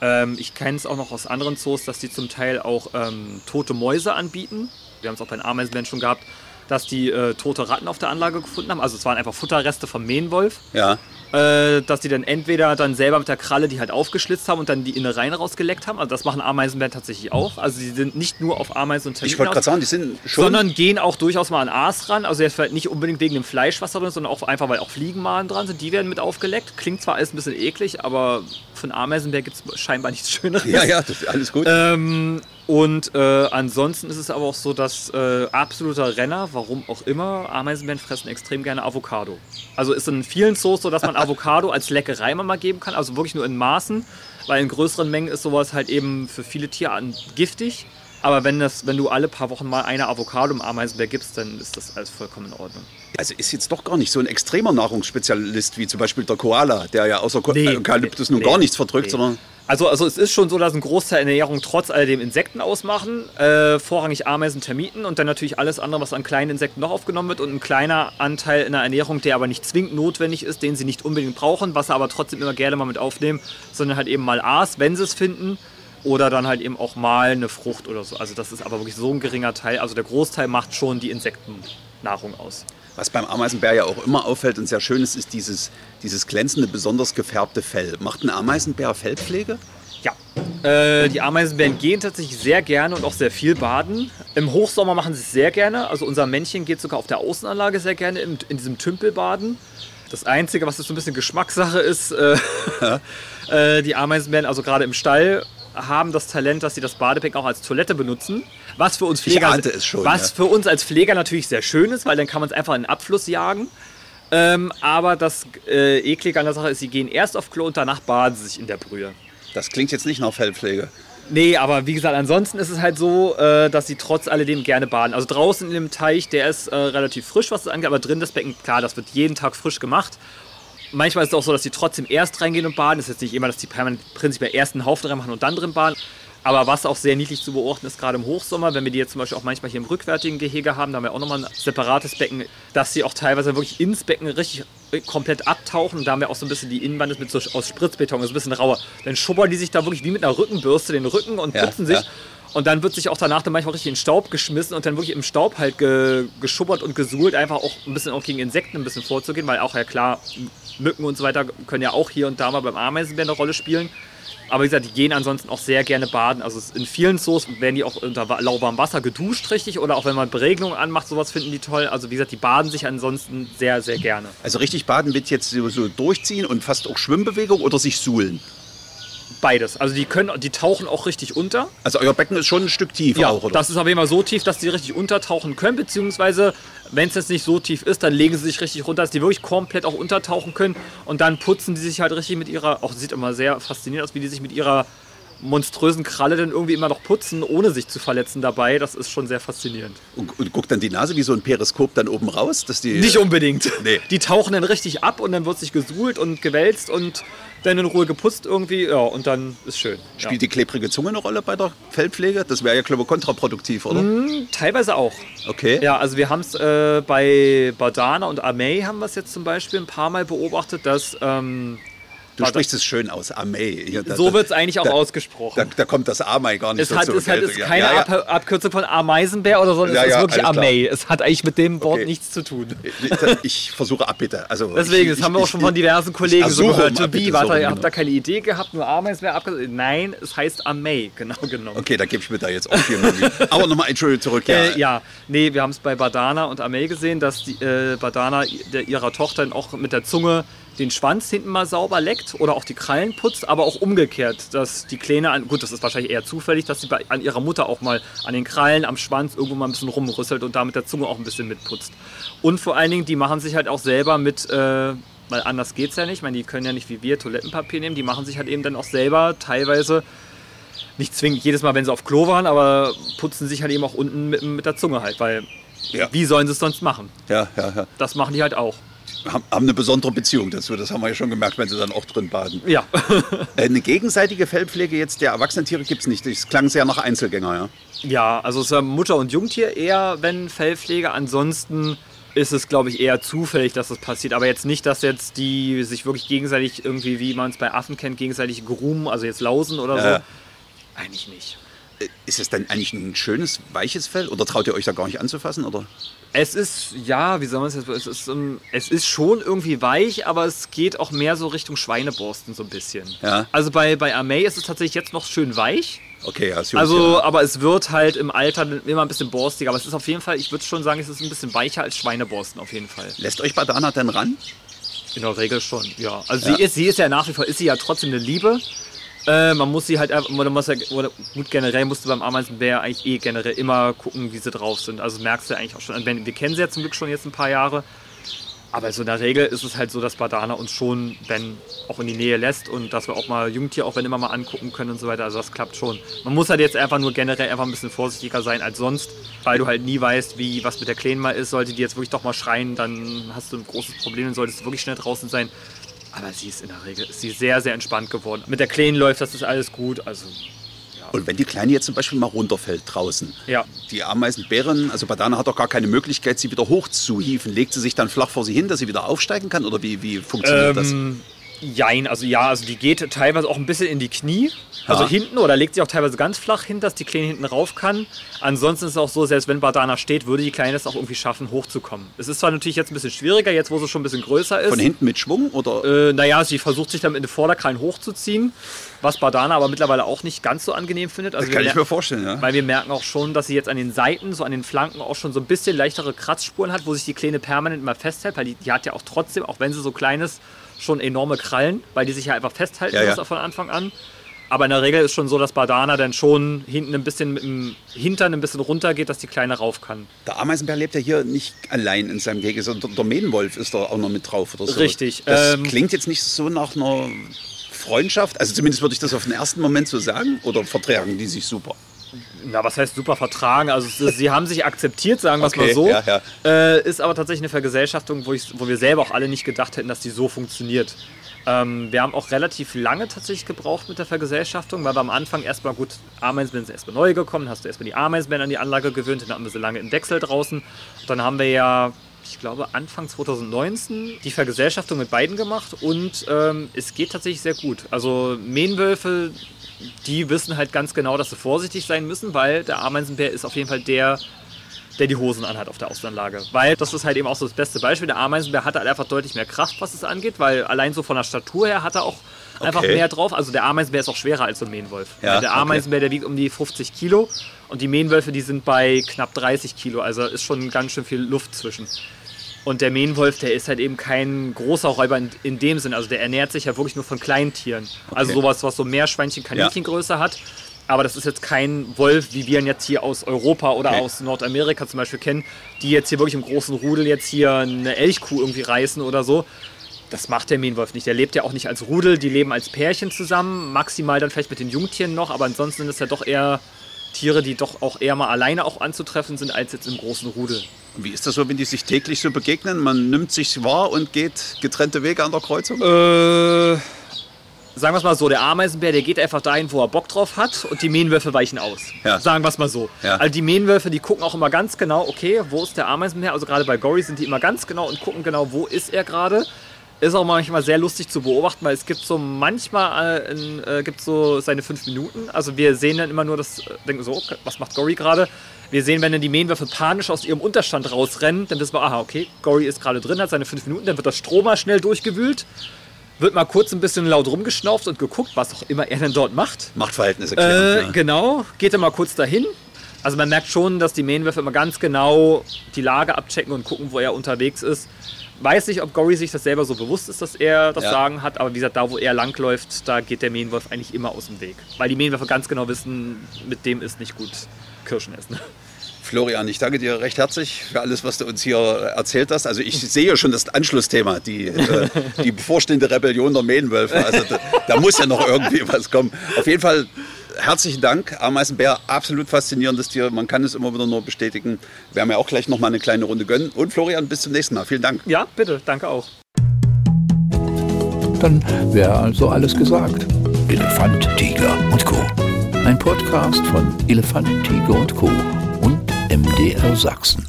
[SPEAKER 4] Ähm, ich kenne es auch noch aus anderen Zoos, dass die zum Teil auch ähm, tote Mäuse anbieten. Wir haben es auch bei den Ameisenbären schon gehabt, dass die äh, tote Ratten auf der Anlage gefunden haben. Also es waren einfach Futterreste vom Mähenwolf.
[SPEAKER 3] Ja.
[SPEAKER 4] Äh, dass die dann entweder dann selber mit der Kralle die halt aufgeschlitzt haben und dann die Innereien rausgeleckt haben. Also das machen Ameisenbären tatsächlich auch. Also sie sind nicht nur auf Ameisen und Termiten
[SPEAKER 3] Ich wollte gerade sagen, die sind schon.
[SPEAKER 4] sondern gehen auch durchaus mal an Aas ran. Also jetzt vielleicht nicht unbedingt wegen dem Fleisch, was da drin ist, sondern auch einfach, weil auch Fliegenmalen dran sind. Die werden mit aufgeleckt. Klingt zwar alles ein bisschen eklig, aber einen Ameisenbär gibt es scheinbar nichts Schöneres.
[SPEAKER 3] ja, ja, das ist alles gut.
[SPEAKER 4] Ähm, und äh, ansonsten ist es aber auch so, dass äh, absoluter Renner, warum auch immer, Ameisenbären fressen extrem gerne Avocado. Also ist in vielen Zoos so, dass man Avocado als Leckerei mal geben kann, also wirklich nur in Maßen, weil in größeren Mengen ist sowas halt eben für viele Tierarten giftig. Aber wenn, das, wenn du alle paar Wochen mal eine Avocado im Ameisenbär gibst, dann ist das alles vollkommen in Ordnung.
[SPEAKER 3] Also ist jetzt doch gar nicht so ein extremer Nahrungsspezialist wie zum Beispiel der Koala, der ja außer
[SPEAKER 4] Nee,
[SPEAKER 3] Eukalyptus nun
[SPEAKER 4] nee,
[SPEAKER 3] gar nichts verdrückt,
[SPEAKER 4] nee.
[SPEAKER 3] sondern.
[SPEAKER 4] Also, also es ist schon so, dass ein Großteil der Ernährung trotz alledem Insekten ausmachen. Äh, vorrangig Ameisen, Termiten und dann natürlich alles andere, was an kleinen Insekten noch aufgenommen wird. Und ein kleiner Anteil in der Ernährung, der aber nicht zwingend notwendig ist, den sie nicht unbedingt brauchen, was sie aber trotzdem immer gerne mal mit aufnehmen, sondern halt eben mal Aas, wenn sie es finden. Oder dann halt eben auch mal eine Frucht oder so. Also das ist aber wirklich so ein geringer Teil. Also der Großteil macht schon die Insektennahrung aus.
[SPEAKER 3] Was beim Ameisenbär ja auch immer auffällt und sehr schön ist, ist dieses, dieses glänzende, besonders gefärbte Fell. Macht ein Ameisenbär Fellpflege?
[SPEAKER 4] Ja, äh, die Ameisenbären gehen tatsächlich sehr gerne und auch sehr viel baden. Im Hochsommer machen sie es sehr gerne. Also unser Männchen geht sogar auf der Außenanlage sehr gerne in, in diesem Tümpel baden. Das Einzige, was jetzt so ein bisschen Geschmackssache ist, äh, äh, die Ameisenbären, also gerade im Stall, haben das Talent, dass sie das Badebecken auch als Toilette benutzen. Was für uns Pfleger,
[SPEAKER 3] schon,
[SPEAKER 4] was
[SPEAKER 3] ja.
[SPEAKER 4] für uns als Pfleger natürlich sehr schön ist, weil dann kann man es einfach in den Abfluss jagen. Ähm, aber das äh, Eklige an der Sache ist, sie gehen erst auf Klo und danach baden sie sich in der Brühe.
[SPEAKER 3] Das klingt jetzt nicht nach Fellpflege.
[SPEAKER 4] Nee, aber wie gesagt, ansonsten ist es halt so, äh, dass sie trotz alledem gerne baden. Also draußen in dem Teich, der ist äh, relativ frisch, was das angeht, aber drin das Becken, klar, das wird jeden Tag frisch gemacht. Manchmal ist es auch so, dass die trotzdem erst reingehen und baden. Es ist jetzt nicht immer, dass die permanent prinzipiell erst einen Haufen reinmachen und dann drin baden. Aber was auch sehr niedlich zu beobachten ist, gerade im Hochsommer, wenn wir die jetzt zum Beispiel auch manchmal hier im rückwärtigen Gehege haben, da haben wir auch nochmal ein separates Becken, dass sie auch teilweise wirklich ins Becken richtig komplett abtauchen. Und da haben wir auch so ein bisschen die Innenwand ist mit so aus Spritzbeton, ist ein bisschen rauer. Dann schubbern die sich da wirklich wie mit einer Rückenbürste den Rücken und
[SPEAKER 3] Ja,
[SPEAKER 4] putzen sich.
[SPEAKER 3] ja.
[SPEAKER 4] Und dann wird sich auch danach dann manchmal richtig in Staub geschmissen und dann wirklich im Staub halt ge, geschubbert und gesuhlt, einfach auch ein bisschen auch gegen Insekten ein bisschen vorzugehen, weil auch ja klar, Mücken und so weiter können ja auch hier und da mal beim Ameisenbär eine Rolle spielen. Aber wie gesagt, die gehen ansonsten auch sehr gerne baden. Also in vielen Zoos werden die auch unter wa- lauwarmem Wasser geduscht, richtig. Oder auch wenn man Beregnungen anmacht, sowas finden die toll. Also wie gesagt, die baden sich ansonsten sehr, sehr gerne.
[SPEAKER 3] Also richtig baden wird jetzt so durchziehen und fast auch Schwimmbewegung oder sich suhlen.
[SPEAKER 4] Beides. Also die können, die tauchen auch richtig unter.
[SPEAKER 3] Also euer Becken ist schon ein Stück tiefer
[SPEAKER 4] Ja,
[SPEAKER 3] auch, oder?
[SPEAKER 4] das ist auf jeden Fall so tief, dass die richtig untertauchen können, beziehungsweise wenn es jetzt nicht so tief ist, dann legen sie sich richtig runter, dass die wirklich komplett auch untertauchen können und dann putzen die sich halt richtig mit ihrer, auch sieht immer sehr faszinierend aus, wie die sich mit ihrer monströsen Kralle dann irgendwie immer noch putzen, ohne sich zu verletzen dabei. Das ist schon sehr faszinierend.
[SPEAKER 3] und, und guckt dann die Nase wie so ein Periskop dann oben raus, dass die.
[SPEAKER 4] Nicht unbedingt.
[SPEAKER 3] Nee.
[SPEAKER 4] Die tauchen dann richtig ab und dann wird sich gesuhlt und gewälzt und dann in Ruhe geputzt irgendwie. Ja, und dann ist schön. Ja.
[SPEAKER 3] Spielt die klebrige Zunge eine Rolle bei der Fellpflege? Das wäre ja, glaube ich, kontraproduktiv, oder?
[SPEAKER 4] Teilweise auch.
[SPEAKER 3] Okay.
[SPEAKER 4] Ja, also wir haben es äh, bei Badana und Amei haben wir es jetzt zum Beispiel ein paar Mal beobachtet, dass ähm,
[SPEAKER 3] Du sprichst es schön aus, Amei. Hier, da-
[SPEAKER 4] so wird es eigentlich auch
[SPEAKER 3] da,
[SPEAKER 4] ausgesprochen.
[SPEAKER 3] Da, da kommt das Amei gar nicht
[SPEAKER 4] es
[SPEAKER 3] so
[SPEAKER 4] hat, es hat
[SPEAKER 3] Ja,
[SPEAKER 4] keine
[SPEAKER 3] ja, ja.
[SPEAKER 4] Ab Abkürzung von Ameisenbär oder so, es
[SPEAKER 3] Ja,
[SPEAKER 4] ist
[SPEAKER 3] ja,
[SPEAKER 4] wirklich. Amei. Es hat eigentlich mit dem Wort
[SPEAKER 3] Okay.
[SPEAKER 4] nichts zu tun.
[SPEAKER 3] Ich, ich versuche Abbitte. Also
[SPEAKER 4] Deswegen,
[SPEAKER 3] ich,
[SPEAKER 4] das haben wir auch schon von diversen Kollegen so gehört.
[SPEAKER 3] um
[SPEAKER 4] To
[SPEAKER 3] Abbitte,
[SPEAKER 4] be,
[SPEAKER 3] so
[SPEAKER 4] warte, ihr habt
[SPEAKER 3] genau.
[SPEAKER 4] da keine Idee gehabt, nur Ameisenbär abgekürzt. Nein, es heißt Amei, genau genommen.
[SPEAKER 3] Okay, da gebe ich mir da jetzt auch viel Mühe. Aber nochmal, Entschuldigung, zurück. Ja,
[SPEAKER 4] Äh, ja, nee, wir haben es bei Badana und Amel gesehen, dass die, äh, Badana der, ihrer Tochter dann auch mit der Zunge den Schwanz hinten mal sauber leckt oder auch die Krallen putzt, aber auch umgekehrt, dass die Kleine, an, gut, das ist wahrscheinlich eher zufällig, dass sie bei, an ihrer Mutter auch mal an den Krallen, am Schwanz irgendwo mal ein bisschen rumrüsselt und da mit der Zunge auch ein bisschen mitputzt. Und vor allen Dingen, die machen sich halt auch selber mit, äh, weil anders geht's ja nicht, ich meine, die können ja nicht wie wir Toilettenpapier nehmen, die machen sich halt eben dann auch selber teilweise nicht zwingend jedes Mal, wenn sie auf Klo waren, aber putzen sich halt eben auch unten mit, mit der Zunge halt, weil
[SPEAKER 3] Ja.
[SPEAKER 4] wie sollen sie es sonst machen?
[SPEAKER 3] ja, ja, ja.
[SPEAKER 4] Das machen die halt auch.
[SPEAKER 3] Haben, eine besondere Beziehung dazu. Das haben wir ja schon gemerkt, wenn sie dann auch drin baden.
[SPEAKER 4] Ja.
[SPEAKER 3] Äh, Eine gegenseitige Fellpflege jetzt der Erwachsenentiere gibt es nicht. Das klang sehr nach Einzelgänger, ja.
[SPEAKER 4] ja, also es ist ja Mutter und Jungtier eher, wenn Fellpflege. Ansonsten ist es, glaube ich, eher zufällig, dass das passiert. Aber jetzt nicht, dass jetzt die sich wirklich gegenseitig irgendwie, wie man es bei Affen kennt, gegenseitig grumen, also jetzt lausen oder
[SPEAKER 3] Ja.
[SPEAKER 4] so. Eigentlich nicht.
[SPEAKER 3] Ist es dann eigentlich ein schönes, weiches Fell oder traut ihr euch da gar nicht anzufassen? Oder?
[SPEAKER 4] Es ist, ja, wie soll man es jetzt, es ist, ähm, es ist schon irgendwie weich, aber es geht auch mehr so Richtung Schweineborsten so ein bisschen.
[SPEAKER 3] Ja.
[SPEAKER 4] Also bei, bei Amei ist es tatsächlich jetzt noch schön weich.
[SPEAKER 3] Okay, ja, ist Jungs,
[SPEAKER 4] Also,
[SPEAKER 3] ja.
[SPEAKER 4] aber es wird halt im Alter immer ein bisschen borstiger. Aber es ist auf jeden Fall, ich würde schon sagen, es ist ein bisschen weicher als Schweineborsten auf jeden Fall.
[SPEAKER 3] Lässt euch Badana denn ran?
[SPEAKER 4] In der Regel schon, ja. Also
[SPEAKER 3] Ja.
[SPEAKER 4] sie ist, sie ist ja nach wie vor, ist sie ja trotzdem eine Liebe. Äh, man muss sie halt, man muss ja, oder gut, generell musst du beim Ameisenbär eigentlich eh generell immer gucken, wie sie drauf sind. Also merkst du eigentlich auch schon, wenn- wir kennen sie ja zum Glück schon jetzt ein paar Jahre. Aber so in der Regel ist es halt so, dass Badana uns schon, wenn auch in die Nähe lässt und dass wir auch mal Jungtier auch wenn immer mal angucken können und so weiter. Also das klappt schon. Man muss halt jetzt einfach nur generell einfach ein bisschen vorsichtiger sein als sonst, weil du halt nie weißt, wie was mit der Kleinen mal ist. Sollte die jetzt wirklich doch mal schreien, dann hast du ein großes Problem, dann solltest du wirklich schnell draußen sein. Aber sie ist in der Regel ist sie sehr, sehr entspannt geworden. Mit der Kleinen läuft das ist alles gut. Also
[SPEAKER 3] Und wenn die Kleine jetzt zum Beispiel mal runterfällt draußen,
[SPEAKER 4] ja.
[SPEAKER 3] die Ameisenbären, also Badana hat doch gar keine Möglichkeit, sie wieder hochzuhieven. Legt sie sich dann flach vor sie hin, dass sie wieder aufsteigen kann? Oder wie, wie funktioniert das?
[SPEAKER 4] Jein, also ja, also die geht teilweise auch ein bisschen in die Knie. Also
[SPEAKER 3] Ja.
[SPEAKER 4] hinten oder legt sie auch teilweise ganz flach hin, dass die Kleine hinten rauf kann. Ansonsten ist es auch so, selbst wenn Badana steht, würde die Kleine es auch irgendwie schaffen, hochzukommen. Es ist zwar natürlich jetzt ein bisschen schwieriger, jetzt wo sie schon ein bisschen größer ist.
[SPEAKER 3] Von hinten mit Schwung? Oder?
[SPEAKER 4] Äh, naja, sie versucht sich dann mit den Vorderkrallen hochzuziehen, was Badana aber mittlerweile auch nicht ganz so angenehm findet. Also
[SPEAKER 3] das kann ich mir vorstellen, ja.
[SPEAKER 4] weil wir merken auch schon, dass sie jetzt an den Seiten, so an den Flanken auch schon so ein bisschen leichtere Kratzspuren hat, wo sich die Kleine permanent immer festhält, weil die, die hat ja auch trotzdem, auch wenn sie so klein ist, schon enorme Krallen, weil die sich ja einfach festhalten
[SPEAKER 3] Ja, ja.
[SPEAKER 4] von Anfang an. Aber in der Regel ist schon so, dass Badana dann schon hinten ein bisschen mit dem Hintern ein bisschen runter geht, dass die Kleine rauf kann.
[SPEAKER 3] Der Ameisenbär lebt ja hier nicht allein in seinem Gehege, sondern der Mähnenwolf ist da auch noch mit drauf oder so.
[SPEAKER 4] Richtig,
[SPEAKER 3] Das
[SPEAKER 4] ähm,
[SPEAKER 3] klingt jetzt nicht so nach einer Freundschaft. Also zumindest würde ich das auf den ersten Moment so sagen. Oder vertragen die sich super?
[SPEAKER 4] Na, was heißt super vertragen? Also es sie haben sich akzeptiert, sagen wir es
[SPEAKER 3] Okay,
[SPEAKER 4] mal so.
[SPEAKER 3] ja, ja.
[SPEAKER 4] Äh, ist aber tatsächlich eine Vergesellschaftung, wo, wo wir selber auch alle nicht gedacht hätten, dass die so funktioniert. Ähm, wir haben auch relativ lange tatsächlich gebraucht mit der Vergesellschaftung, weil wir am Anfang erstmal gut, Ameisenbären sind erstmal neu gekommen, dann hast du erstmal die Ameisenbären an die Anlage gewöhnt, dann hatten wir sie lange im Wechsel draußen. Und dann haben wir ja, ich glaube, Anfang 2019 die Vergesellschaftung mit beiden gemacht und ähm, es geht tatsächlich sehr gut. Also Mähnwölfe, die wissen halt ganz genau, dass sie vorsichtig sein müssen, weil der Ameisenbär ist auf jeden Fall der, der die Hosen anhat auf der Außenanlage. Weil das ist halt eben auch so das beste Beispiel. Der Ameisenbär hat halt einfach deutlich mehr Kraft, was es angeht, weil allein so von der Statur her hat er auch einfach
[SPEAKER 3] Okay.
[SPEAKER 4] mehr drauf. Also der Ameisenbär ist auch schwerer als so ein Mähnwolf.
[SPEAKER 3] Ja,
[SPEAKER 4] der
[SPEAKER 3] okay.
[SPEAKER 4] Ameisenbär, der wiegt um die 50 Kilo und die Mähnwölfe, die sind bei knapp 30 Kilo. Also ist schon ganz schön viel Luft zwischen. Und der Mähnwolf, der ist halt eben kein großer Räuber in, in dem Sinn. Also der ernährt sich ja wirklich nur von kleinen Tieren. Also
[SPEAKER 3] Okay.
[SPEAKER 4] sowas, was so Meerschweinchen, Kaninchengröße hat. Aber das ist jetzt kein Wolf, wie wir ihn jetzt hier aus Europa oder
[SPEAKER 3] Okay.
[SPEAKER 4] aus Nordamerika zum Beispiel kennen, die jetzt hier wirklich im großen Rudel jetzt hier eine Elchkuh irgendwie reißen oder so. Das macht der Mähnwolf nicht. Der lebt ja auch nicht als Rudel, die leben als Pärchen zusammen, maximal dann vielleicht mit den Jungtieren noch, aber ansonsten es ja doch eher Tiere, die doch auch eher mal alleine auch anzutreffen sind, als jetzt im großen Rudel.
[SPEAKER 3] Wie ist das so, wenn die sich täglich so begegnen? Man nimmt sich wahr und geht getrennte Wege an der Kreuzung?
[SPEAKER 4] Äh, sagen wir es mal so, der Ameisenbär, der geht einfach dahin, wo er Bock drauf hat und die Mähnwölfe weichen aus.
[SPEAKER 3] Ja.
[SPEAKER 4] Sagen wir es mal so.
[SPEAKER 3] Ja.
[SPEAKER 4] Also die Mähnwölfe, die gucken auch immer ganz genau, okay, wo ist der Ameisenbär? Also gerade bei Gory sind die immer ganz genau und gucken genau, wo ist er gerade. Ist auch manchmal sehr lustig zu beobachten, weil es gibt so manchmal äh, äh, gibt so seine fünf Minuten. Also wir sehen dann immer nur das, äh, denken so, okay, was macht Gory gerade? Wir sehen, wenn dann die Mähnwölfe panisch aus ihrem Unterstand rausrennen, dann wissen wir, aha, okay, Gory ist gerade drin, hat seine fünf Minuten, dann wird das Stroh mal schnell durchgewühlt, wird mal kurz ein bisschen laut rumgeschnauft und geguckt, was auch immer er denn dort macht.
[SPEAKER 3] Machtverhältnisse
[SPEAKER 4] Äh,
[SPEAKER 3] klären. ja.
[SPEAKER 4] Genau, geht er mal kurz dahin. Also man merkt schon, dass die Mähnwölfe immer ganz genau die Lage abchecken und gucken, wo er unterwegs ist. Weiß nicht, ob Gory sich das selber so bewusst ist, dass er das
[SPEAKER 3] Ja.
[SPEAKER 4] Sagen hat, aber wie gesagt, da wo er langläuft, da geht der Mähnwolf eigentlich immer aus dem Weg. Weil die Mähnwölfe ganz genau wissen, mit dem ist nicht gut Kirschen essen.
[SPEAKER 3] Florian, ich danke dir recht herzlich für alles, was du uns hier erzählt hast. Also ich sehe schon das Anschlussthema, die, äh, die bevorstehende Rebellion der Mähnwölfe. Also da, da muss ja noch irgendwie was kommen. Auf jeden Fall herzlichen Dank. Ameisenbär, absolut faszinierendes Tier. Man kann es immer wieder nur bestätigen. Wir werden ja auch gleich noch mal eine kleine Runde gönnen. Und Florian, bis zum nächsten Mal. Vielen Dank.
[SPEAKER 4] Ja, bitte, danke auch.
[SPEAKER 2] Dann wäre also alles gesagt. Elefant, Tiger und Co. Ein Podcast von Elefant, Tiger und Co. und MDR Sachsen.